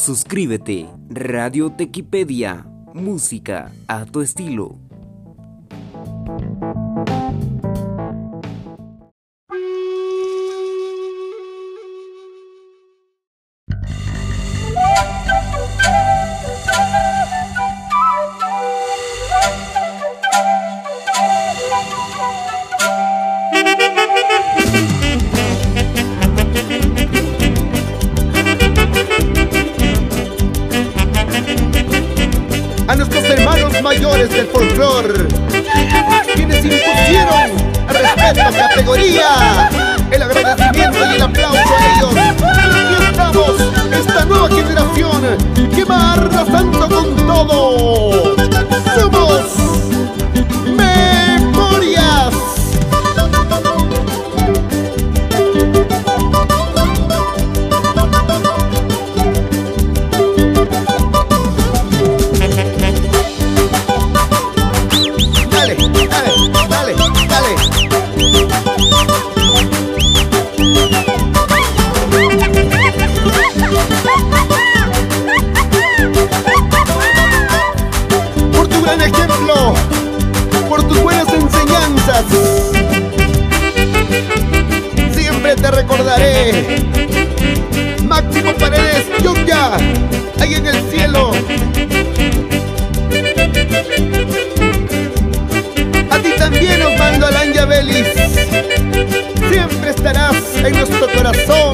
Suscríbete, Radio Tequipedia, música a tu estilo. Mayores del folclor, quienes impusieron el respeto, categoría, el agradecimiento y el aplauso a ellos. Aquí estamos, esta nueva generación que va arrasando con todo. Dale, por tu gran ejemplo, por tus buenas enseñanzas, siempre te recordaré, Máximo Paredes, Yunya, ahí en el cielo. feliz. Siempre estarás en nuestro corazón.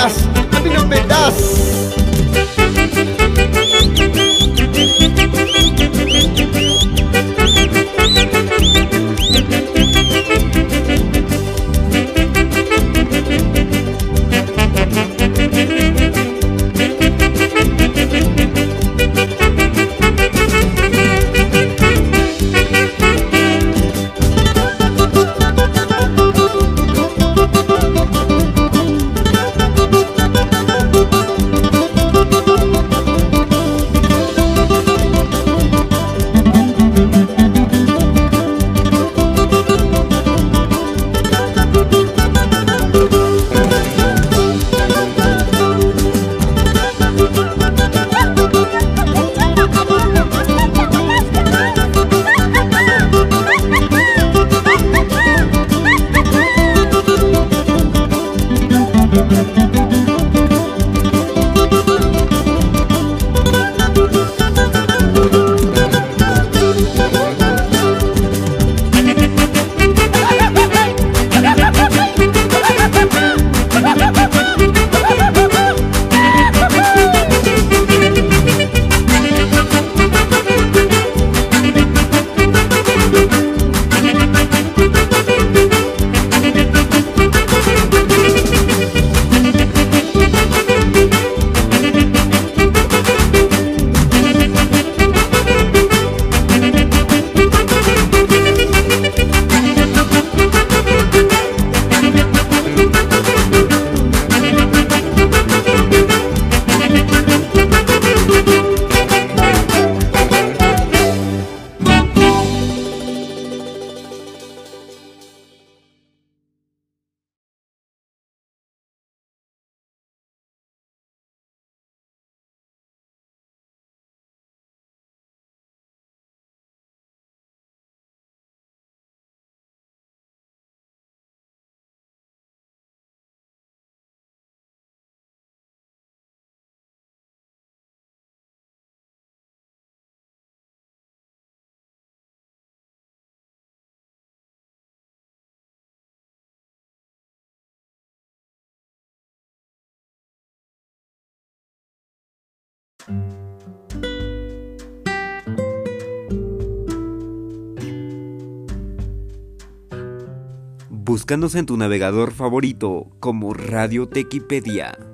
pedaço, a milhão pedaço. Búscanos en tu navegador favorito como Radio Tequipedia.